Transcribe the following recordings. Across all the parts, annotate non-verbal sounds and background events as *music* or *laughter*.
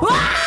Things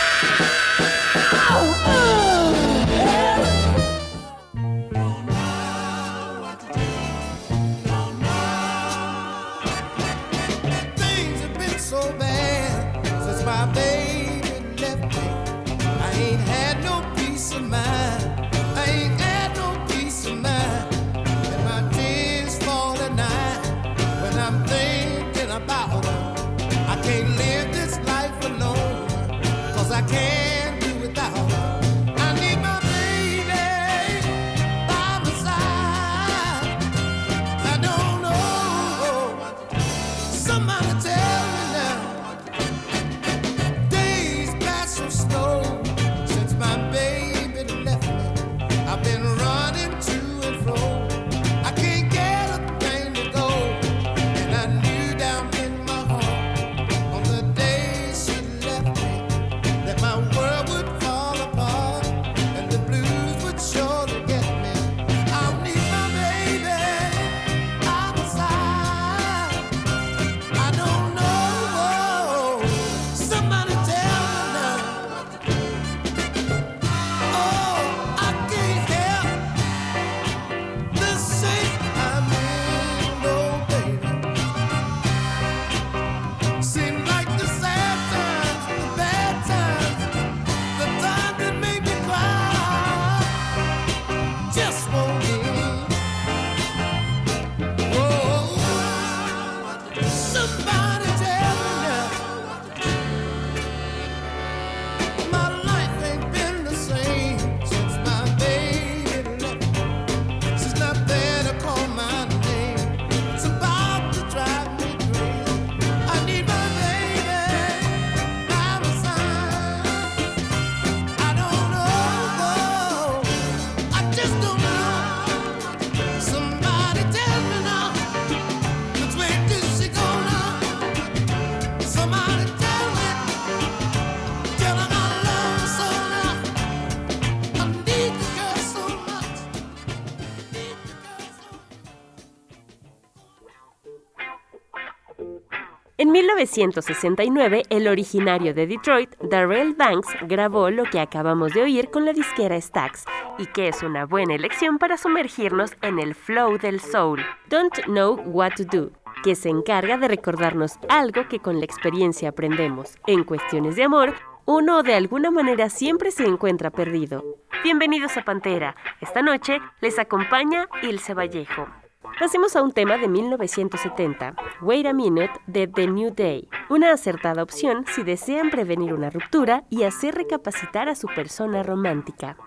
1969, el originario de Detroit, Darrell Banks, grabó lo que acabamos de oír con la disquera Stax, y que es una buena elección para sumergirnos en el flow del soul, Don't Know What to Do, que se encarga de recordarnos algo que con la experiencia aprendemos. En cuestiones de amor, uno de alguna manera siempre se encuentra perdido. Bienvenidos a Pantera. Esta noche les acompaña Ilse Vallejo. Pasemos a un tema de 1970, Wait a Minute de The New Day, una acertada opción si desean prevenir una ruptura y hacer recapacitar a su persona romántica.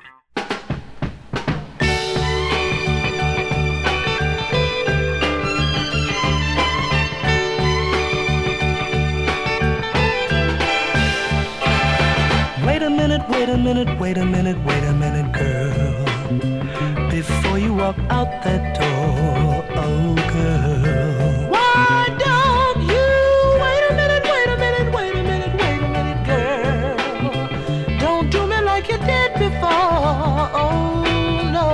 Wait a minute, wait a minute, wait a minute, wait a minute, girl. Before you walk out that door, girl. Why don't you wait a minute, wait a minute, wait a minute, wait a minute, girl? Don't do me like you did before, no.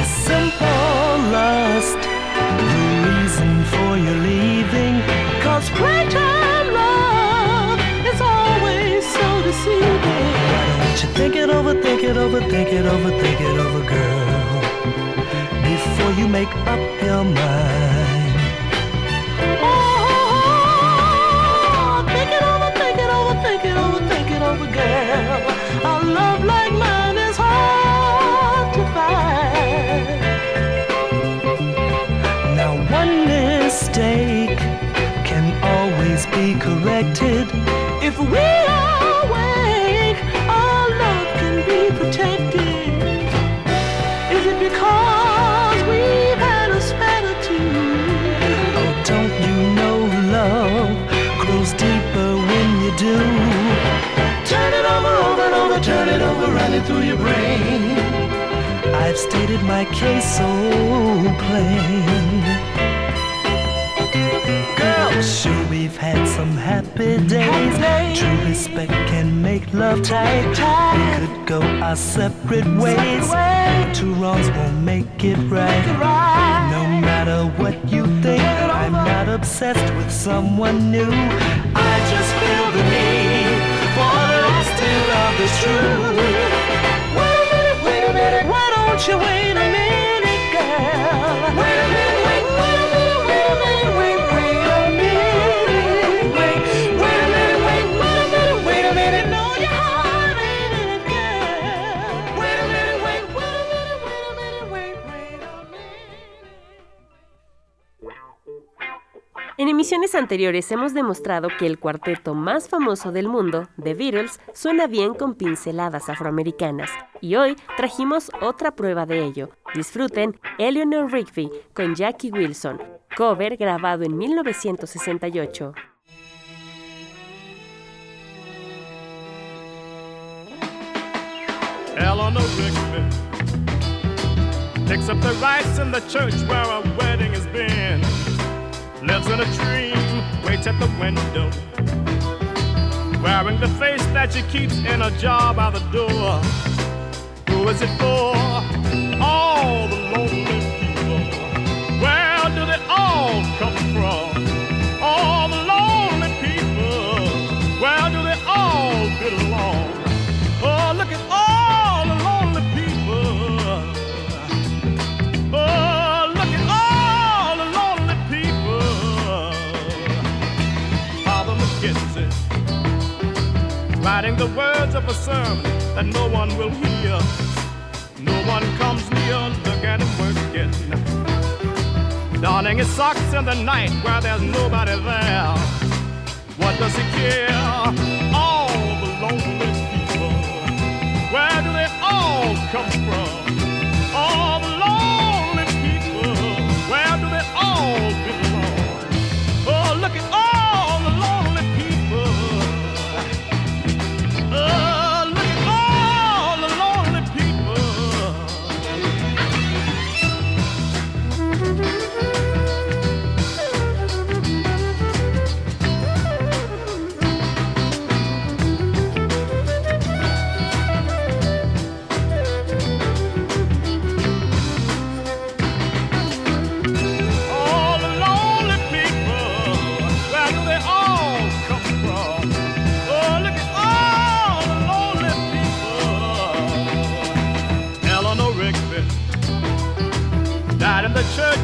Is simple lust the reason for your leaving? Playtime love is always so deceiving. Why don't you think it over, think it over, think it over, think it over, girl? You make up your mind. Turn it over, run it through your brain. I've stated my case so plain. Girl, sure we've had some happy days. True respect can make love tight. We could go our separate ways. But two wrongs won't make it right. No matter what you think, I'm not obsessed with someone new. I just feel the need is true. Wait a minute, wait a minute, why don't you wait a minute, En emisiones anteriores hemos demostrado que el cuarteto más famoso del mundo, The Beatles, suena bien con pinceladas afroamericanas. Y hoy trajimos otra prueba de ello. Disfruten Eleanor Rigby con Jackie Wilson, cover grabado en 1968. Eleanor Rigby picks up the rice in the church where a wedding has been. Lives in a dream, waits at the window, wearing the face that she keeps in a jar by the door. Who is it for? All the lonely people. Where do they all come from? Writing the words of a sermon that no one will hear. No one comes near, look at him working. Donning his socks in the night where there's nobody there.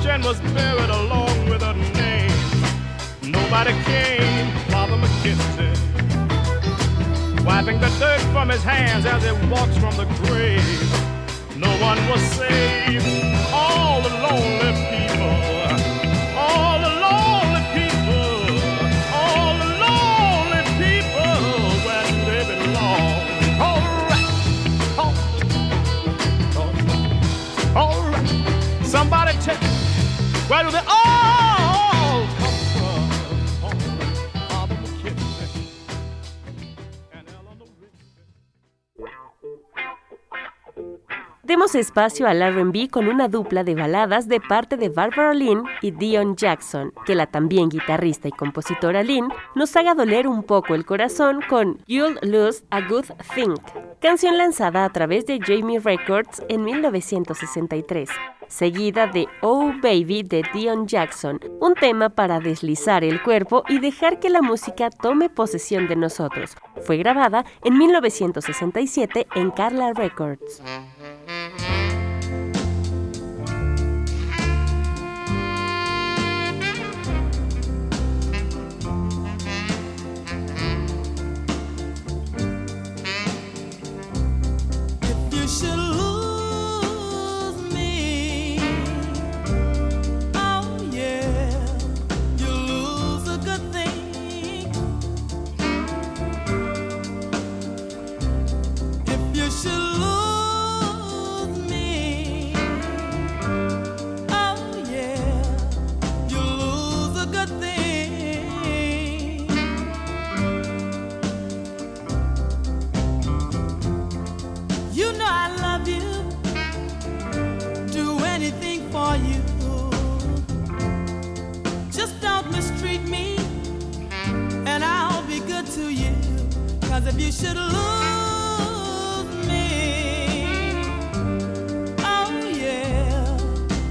And was buried along with her name. Nobody came, Father McKenzie, wiping the dirt from his hands as he walks from the grave. No one was saved. All the lonely people. Where do they all Espacio al RB con una dupla de baladas de parte de Barbara Lynn y Dion Jackson, que la también guitarrista y compositora Lynn nos haga doler un poco el corazón con You'll Lose a Good Thing, canción lanzada a través de Jamie Records en 1963, seguida de Oh Baby de Dion Jackson, un tema para deslizar el cuerpo y dejar que la música tome posesión de nosotros. Fue grabada en 1967 en Carla Records. Cause if you should lose me, oh yeah,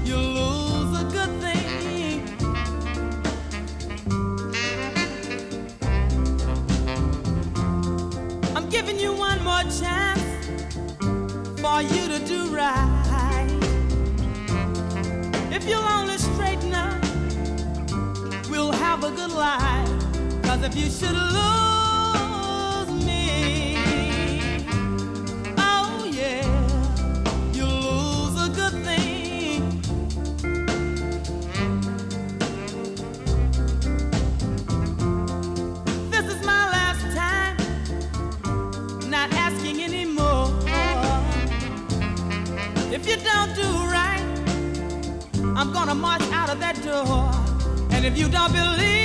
you lose a good thing. I'm giving you one more chance for you to do right. If you'll only straighten up, we'll have a good life. Cause if you should lose, If you don't believe.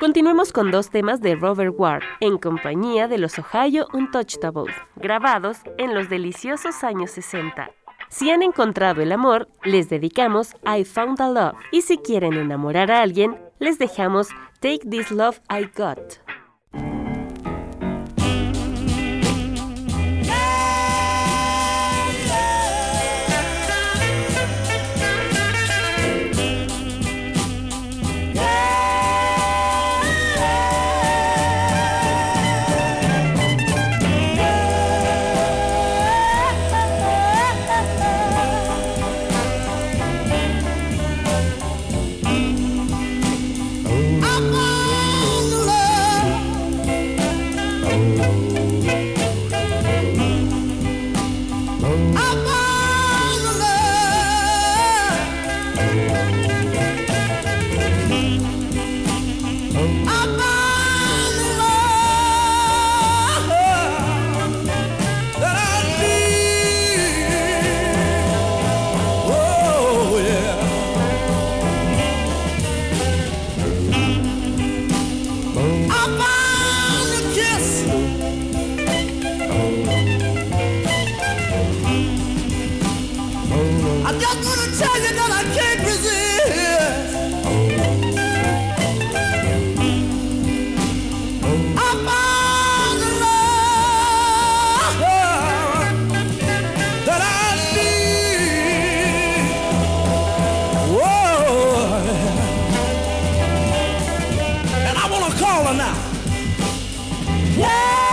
Continuemos con dos temas de Robert Ward, en compañía de los Ohio Untouchables, grabados en los deliciosos años 60. Si han encontrado el amor, les dedicamos I Found a Love. Y si quieren enamorar a alguien, les dejamos Take This Love I Got. calling now. Yeah!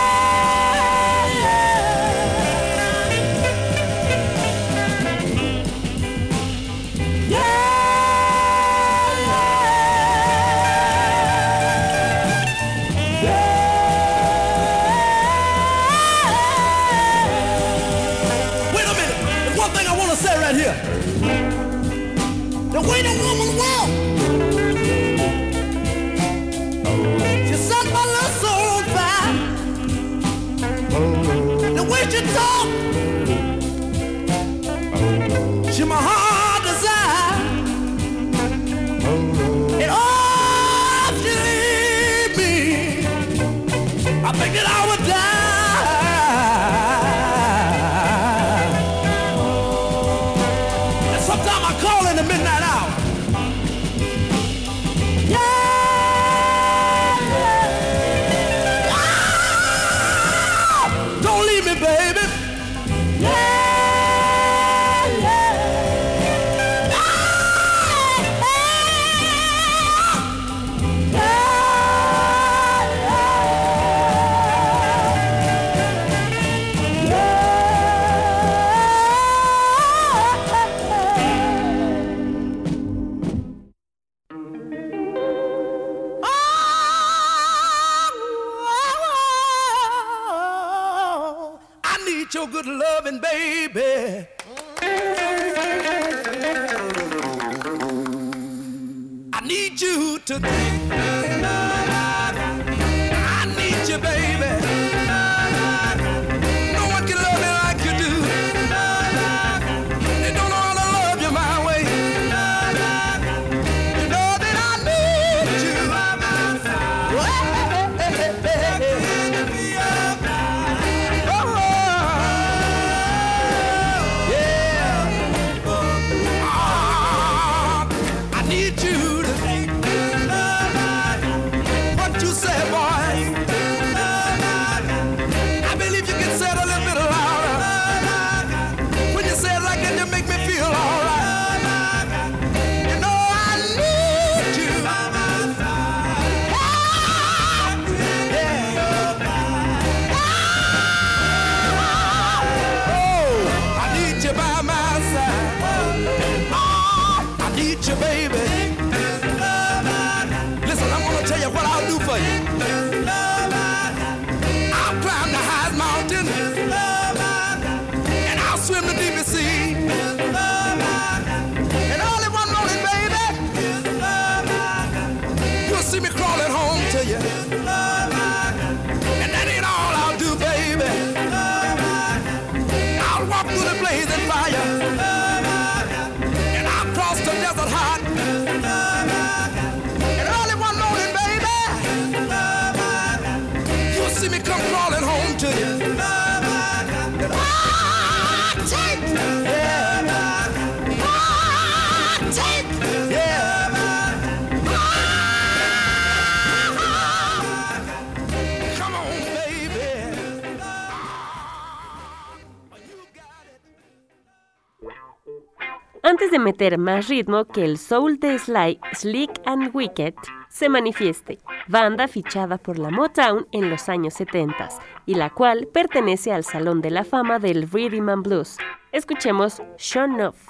antes de meter más ritmo que el soul de Sly, Slick and Wicked se manifieste, banda fichada por la Motown en los años 70 y la cual pertenece al Salón de la Fama del Rhythm and Blues. Escuchemos Sean Off.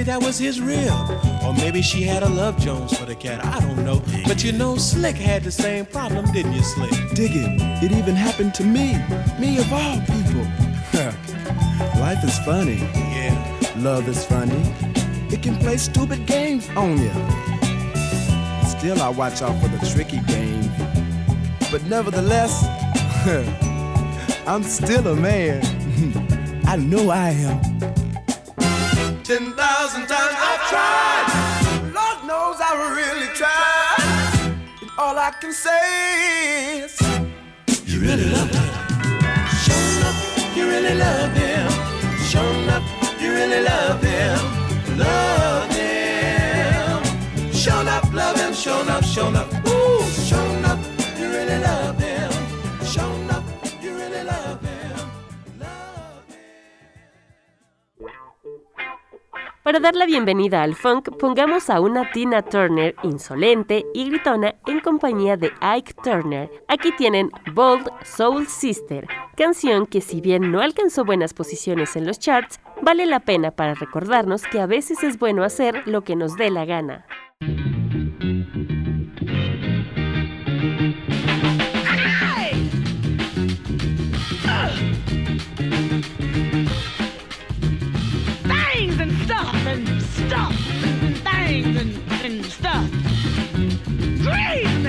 Maybe that was his rib. Or maybe she had a love Jones for the cat. I don't know. But you know, Slick had the same problem, didn't you, Slick? Dig it. It even happened to me. Me of all people. *laughs* Life is funny. Yeah. Love is funny. It can play stupid games on you. Still, I watch out for the tricky game. But nevertheless, *laughs* I'm still a man. *laughs* I know I am. Ten thousand times I've tried. Lord knows I really tried. And all I can say is, you really love him. Show enough, you really love him. Show enough, you really love him. Love him. Show enough, love him. Show enough, show enough. Ooh, show enough, you really love him. Para dar la bienvenida al funk, pongamos a una Tina Turner insolente y gritona en compañía de Ike Turner. Aquí tienen Bold Soul Sister, canción que si bien no alcanzó buenas posiciones en los charts, vale la pena para recordarnos que a veces es bueno hacer lo que nos dé la gana. Stuff and things and, and stuff. Dream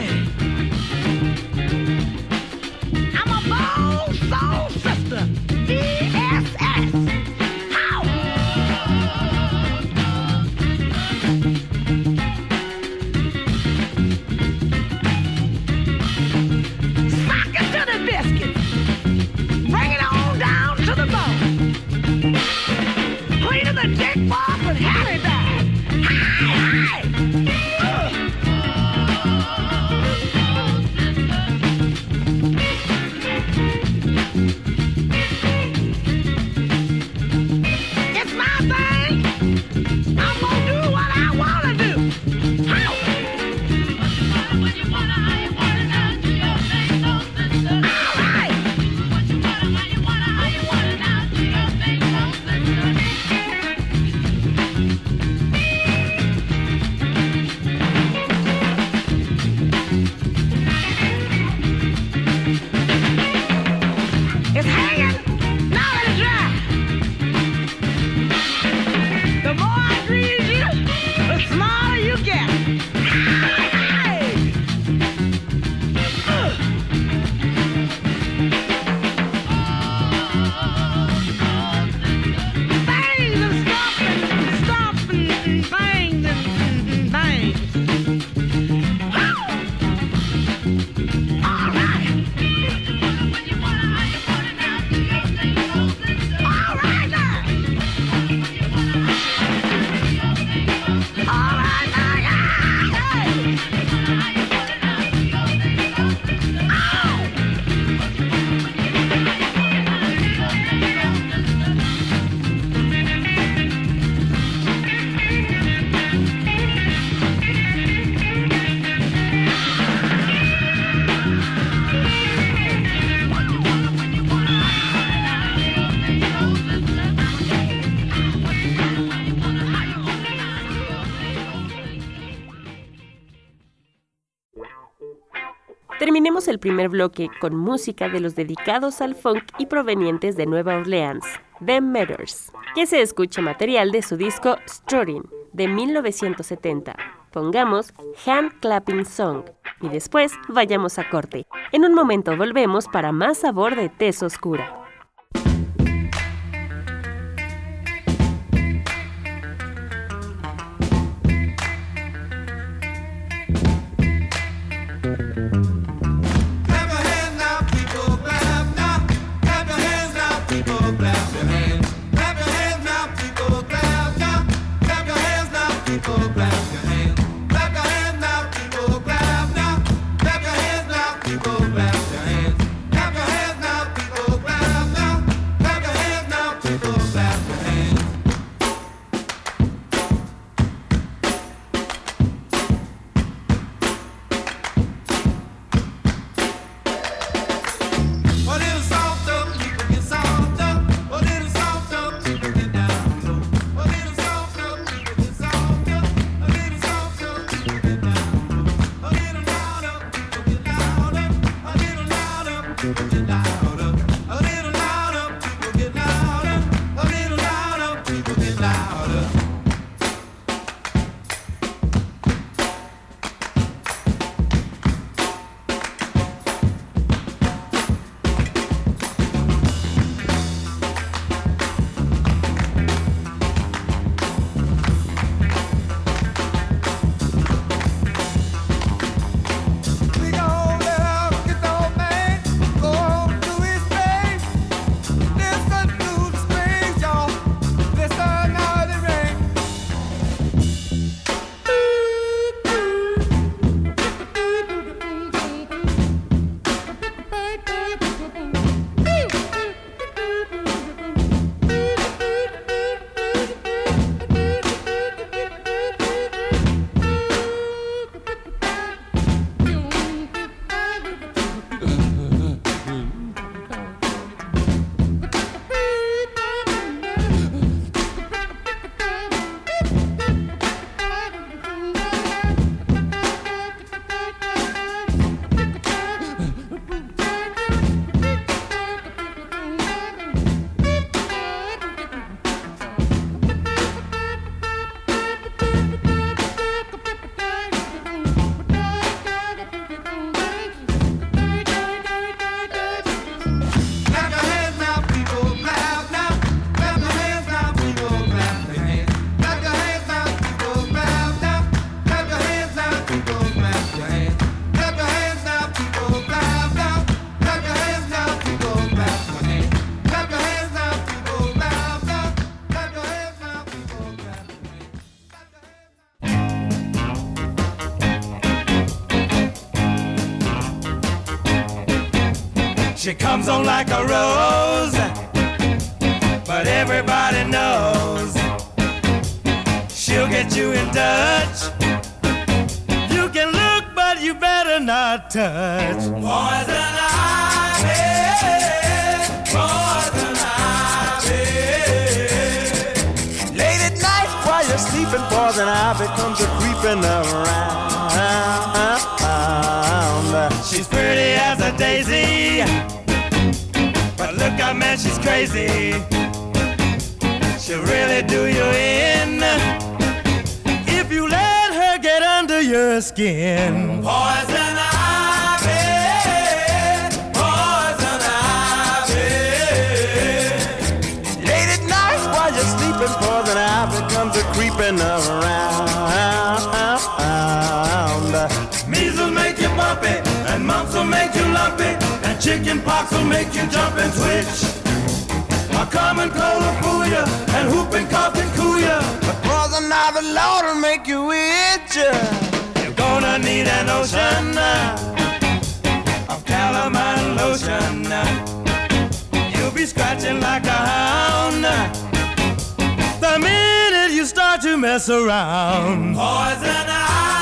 primer bloque con música de los dedicados al funk y provenientes de Nueva Orleans, The Matters, que se escucha material de su disco Strutting de 1970. Pongamos Hand Clapping Song y después vayamos a corte. En un momento volvemos para más sabor de tez oscura. She comes on like a rose, but everybody knows she'll get you in touch. You can look, but you better not touch. Poison ivy, poison ivy. Late at night while you're sleeping, poison ivy comes a creeping around. She's pretty as a daisy, but look out, man, she's crazy. She'll really do you in if you let her get under your skin. Poison chicken pox will make you jump and twitch. A common cold will fool you, and whooping cough can cool you. But poison ivy, Lord, will make you itch. You're gonna need an ocean uh, of calamine lotion. uh. You'll be scratching like a hound uh, the minute you start to mess around. Poison ivy,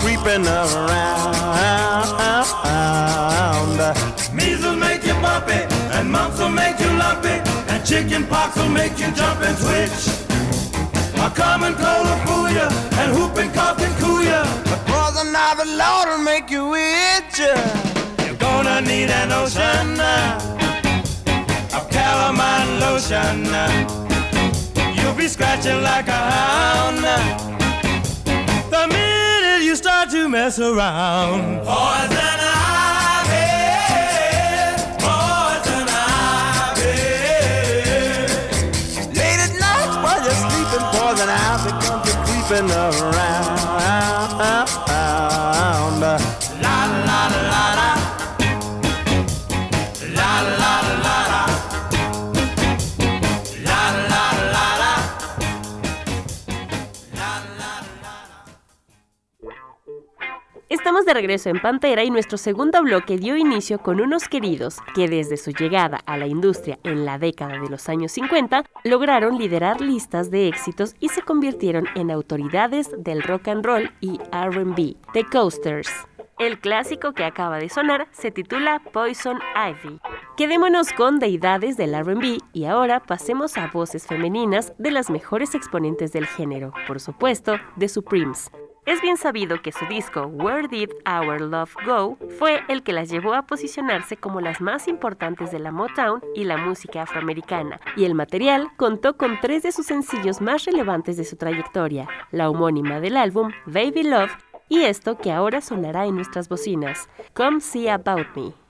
creeping around. Measles make you bumpy, and mumps will make you lumpy, and chicken pox will make you jump and twitch. A common cold will fool ya, and whooping cough can cool ya. The poison the Lord will make you itch. You're gonna need an ocean uh, of calamine lotion. uh. You'll be scratching like a hound mess around. Poison ivy, poison ivy. Late at night while you're sleeping, poison ivy comes creeping around. Estamos de regreso en Pantera y nuestro segundo bloque dio inicio con unos queridos que desde su llegada a la industria en la década de los años 50 lograron liderar listas de éxitos y se convirtieron en autoridades del rock and roll y RB, The Coasters. El clásico que acaba de sonar se titula Poison Ivy. Quedémonos con deidades del RB y ahora pasemos a voces femeninas de las mejores exponentes del género, por supuesto, The Supremes. Es bien sabido que su disco Where Did Our Love Go fue el que las llevó a posicionarse como las más importantes de la Motown y la música afroamericana, y el material contó con tres de sus sencillos más relevantes de su trayectoria, la homónima del álbum Baby Love y esto que ahora sonará en nuestras bocinas, Come See About Me.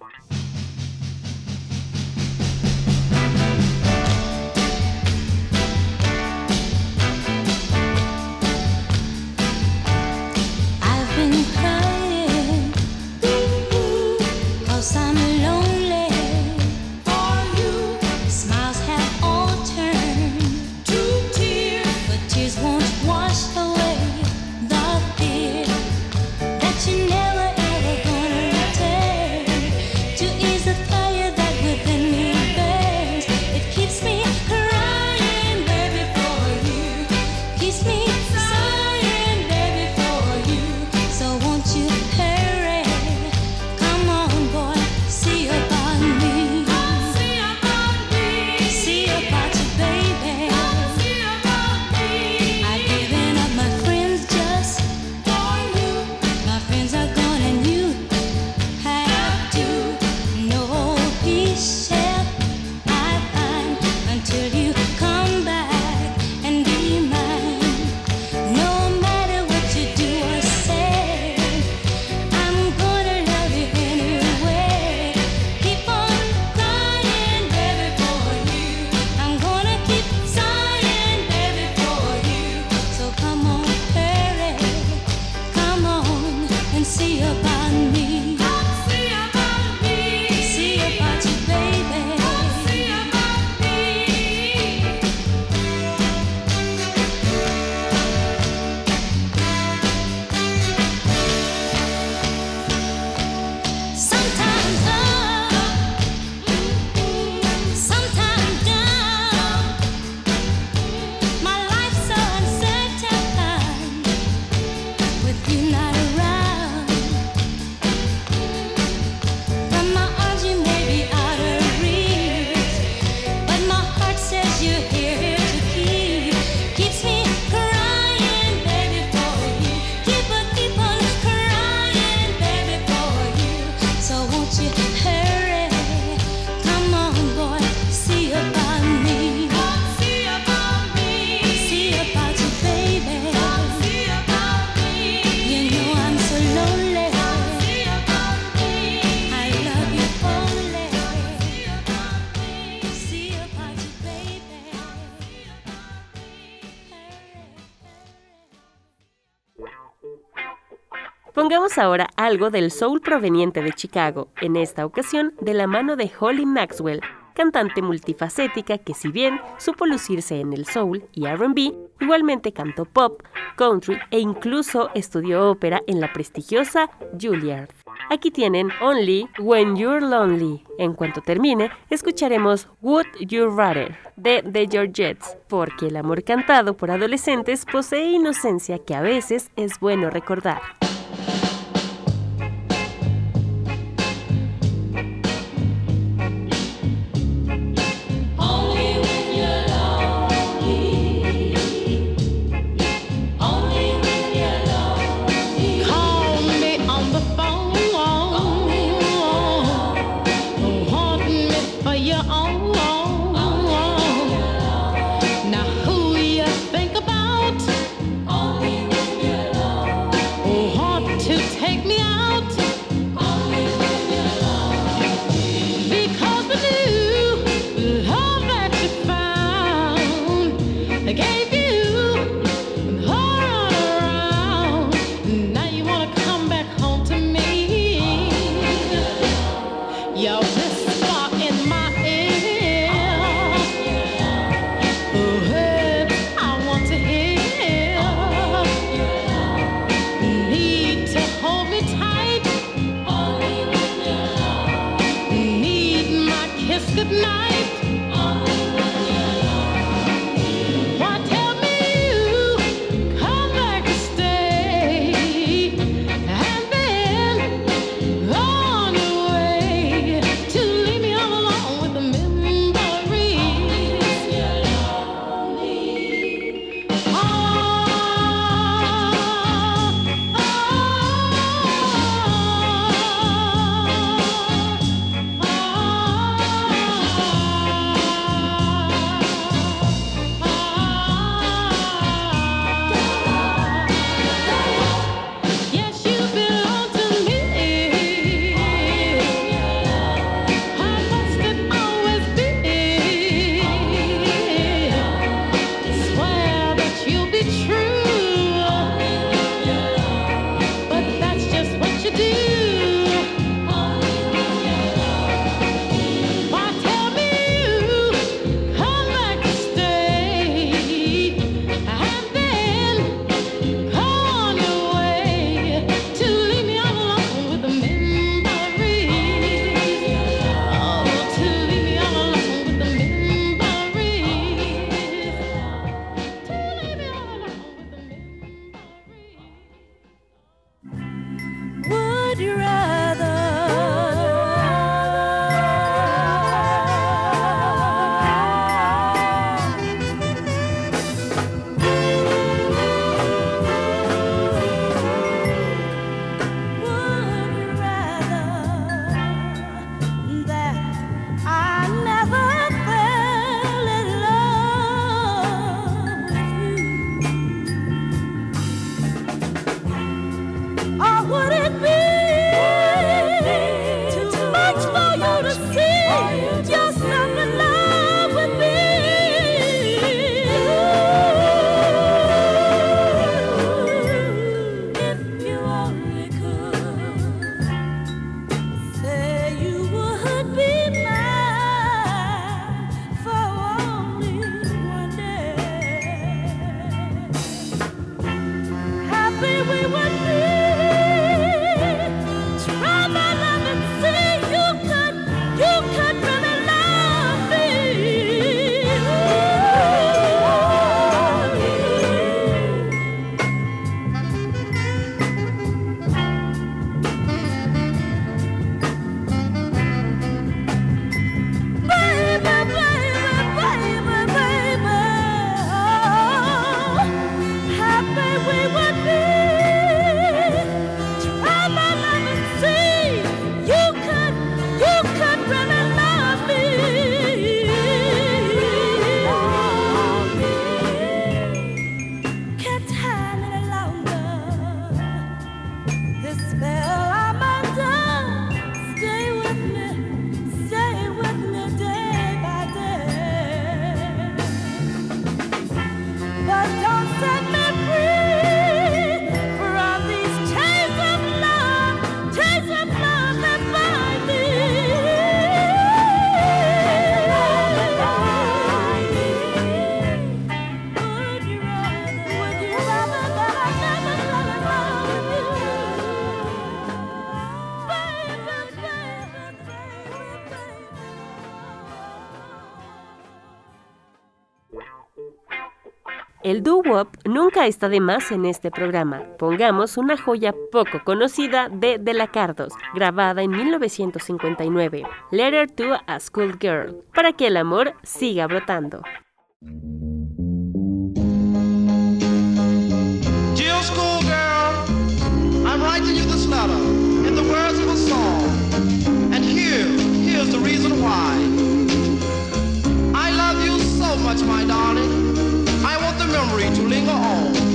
Ahora algo del soul proveniente de Chicago, en esta ocasión de la mano de Holly Maxwell, cantante multifacética que si bien supo lucirse en el soul y RB, igualmente cantó pop, country e incluso estudió ópera en la prestigiosa Juilliard. Aquí tienen Only When You're Lonely. En cuanto termine, escucharemos Would You Rather de The Georgettes, porque el amor cantado por adolescentes posee inocencia que a veces es bueno recordar. nunca está de más en este programa. Pongamos una joya poco conocida de Delacardos, grabada en 1959, Letter to a School Girl, para que el amor siga brotando. I'm writing you this letter. And here, here's the reason why. I love you so much, my darling. memory to linger on.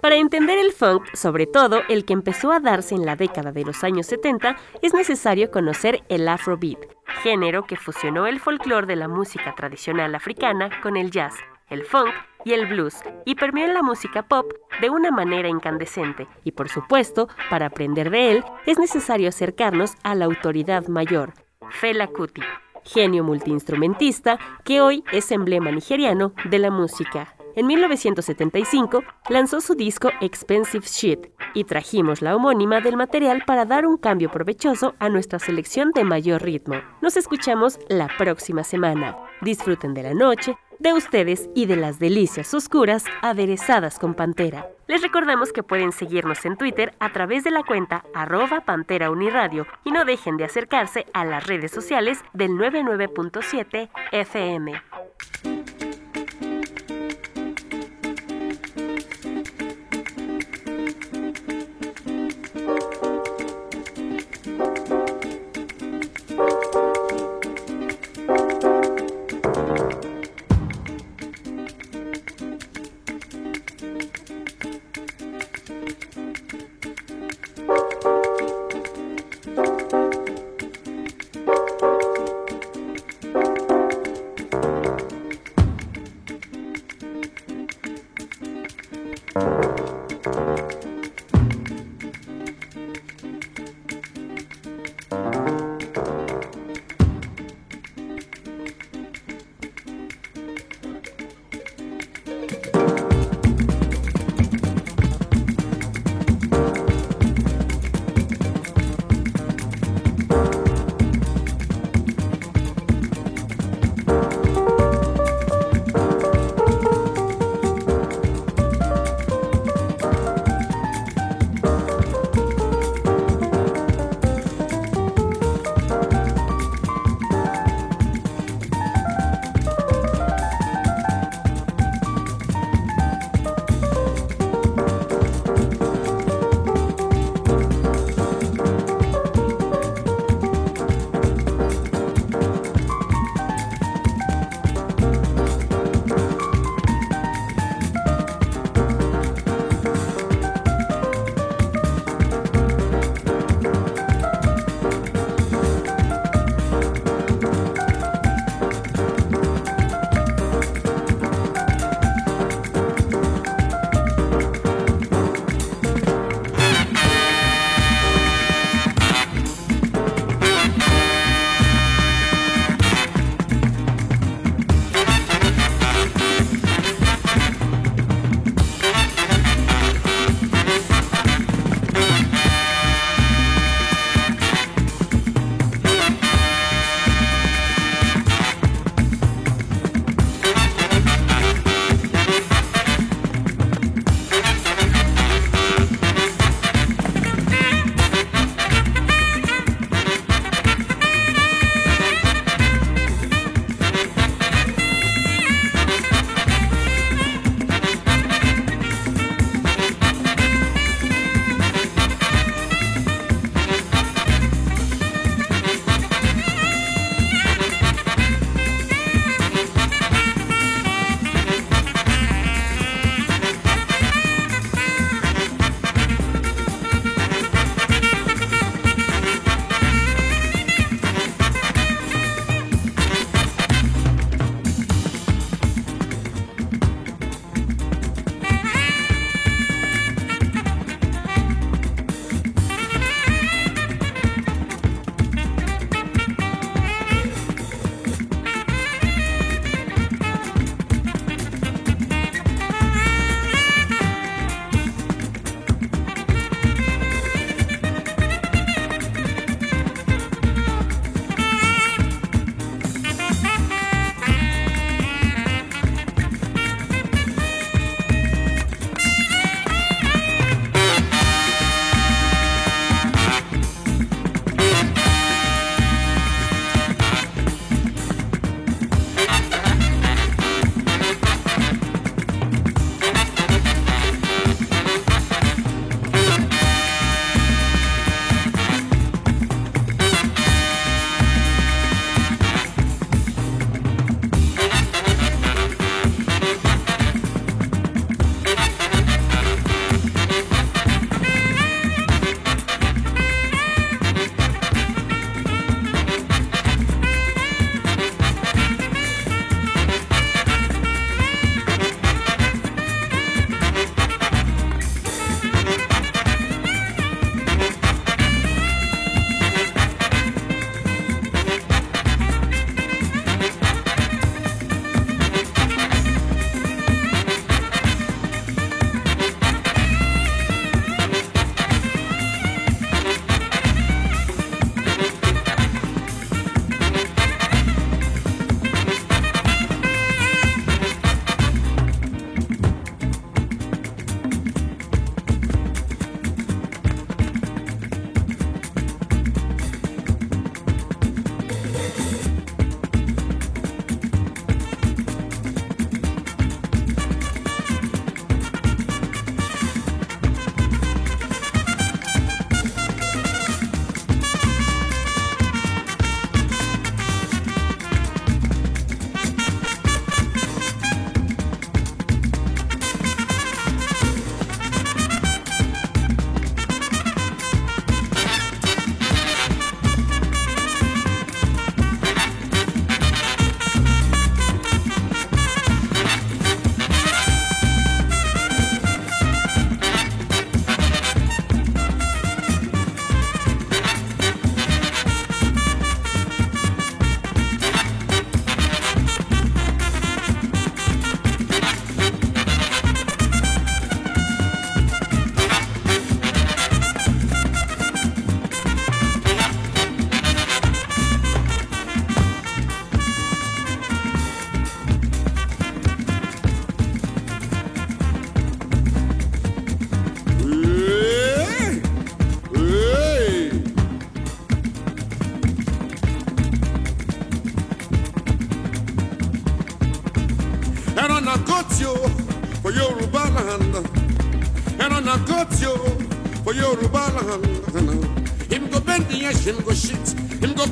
Para entender el funk, sobre todo el que empezó a darse en la década de los años 70, es necesario conocer el Afrobeat, género que fusionó el folclore de la música tradicional africana con el jazz, el funk y el blues, y permeó en la música pop de una manera incandescente. Y por supuesto, para aprender de él, es necesario acercarnos a la autoridad mayor, Fela Kuti, genio multiinstrumentista que hoy es emblema nigeriano de la música. En 1975 lanzó su disco Expensive Shit y trajimos la homónima del material para dar un cambio provechoso a nuestra selección de mayor ritmo. Nos escuchamos la próxima semana. Disfruten de la noche, de ustedes y de las delicias oscuras aderezadas con Pantera. Les recordamos que pueden seguirnos en Twitter a través de la cuenta arroba Pantera Uniradio y no dejen de acercarse a las redes sociales del 99.7 FM.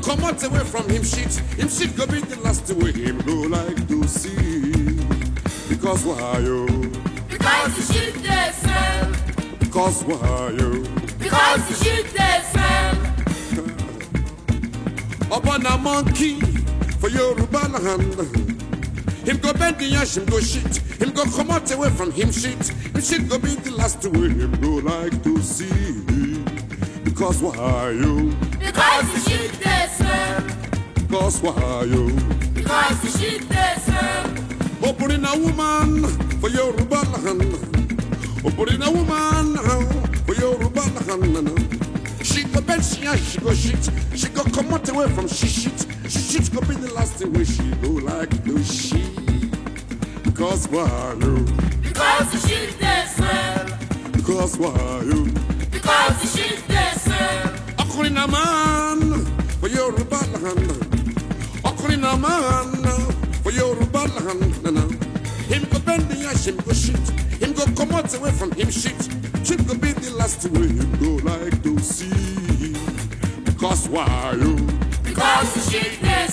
Come out away from him shit. Him shit go be the last way him go like to see. Because why you? Because the shit they smell. Because why you? Because the shit they smell. Upon a monkey for Yoruba land. Him go bend the ash, him go shit. Him go come out away from him shit. Him shit go be the last way him go like to see. Because why you? Because why you? Because the shit they smell. Opening a woman for Yoruba land. Opening a woman for Yoruba land. She go bend, she ash, she go shit. She go come out away from she shit. She shit go be the last way she go like to she. Because why you? Because the shit they smell. Because why you? Because the shit they smell. Ọkùnrin a man for land. Ọkùnrin a man for Yoruba land. Him go bend the ash, him go shit. Him go come out away from him shit. Shit go be the last way him go like to see. Because why you? Because the shit they.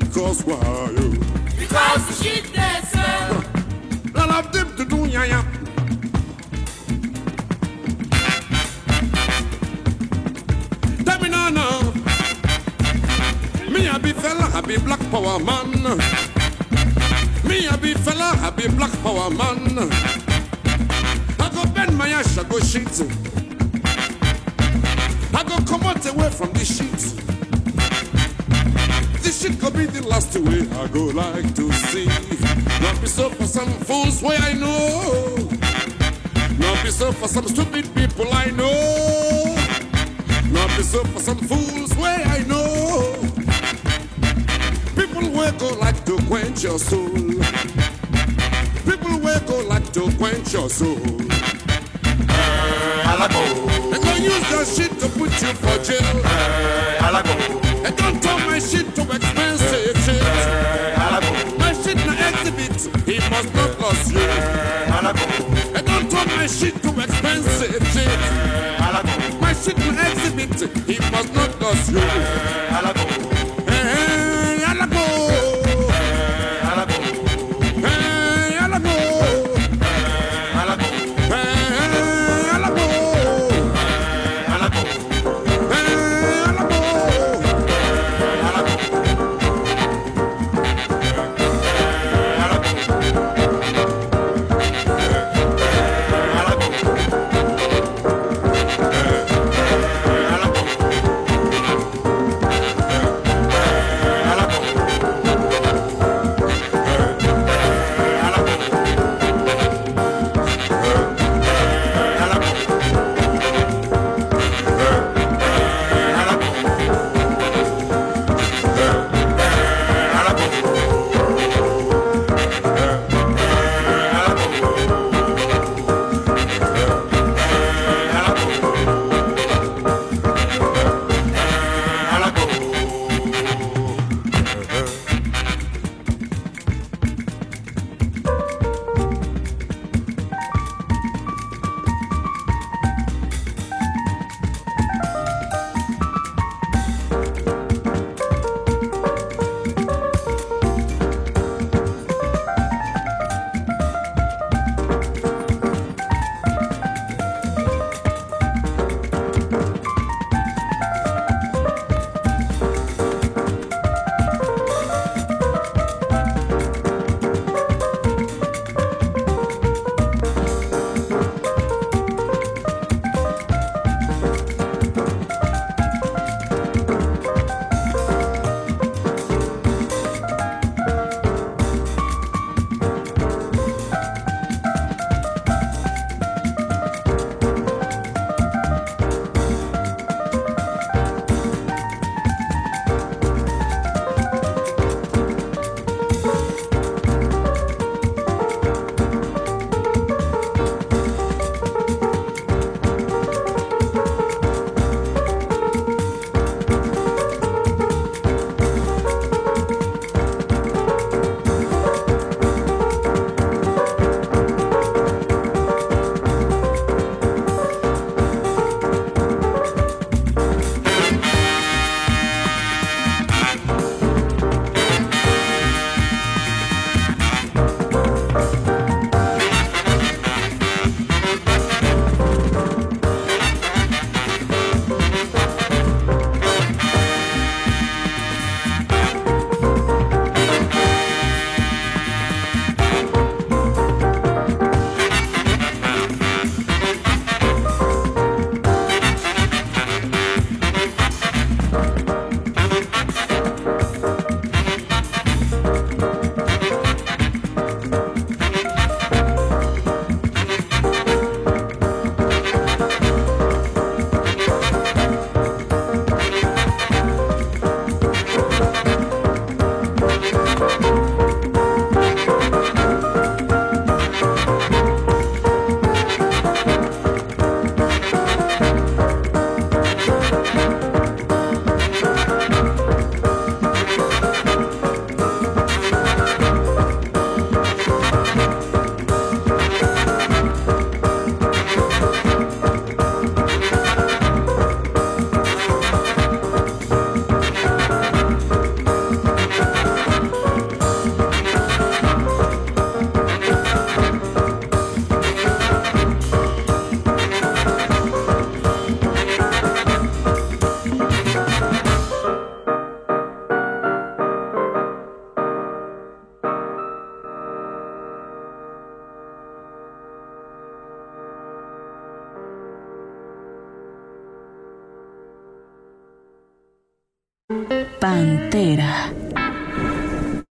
Because why you? Because the shit they smell. None of them to do ya ya. I be black power man. Me a be Fela, I be black power man. I go bend my ass, I go shit. I go come out away from this shit. This shit could be the last way I go like to see. Not be so for some fools way I know. Not be so for some stupid people I know. Not be so for some fools way I know. Will go like to quench your soul. People will go like to quench your soul. They gonna use that shit to put you for jail. They don't turn my shit to expensive shit. My shit na exhibit, he must not lose you. They don't turn my shit to expensive shit. My shit na exhibit, he must not lose you. Hey, entera.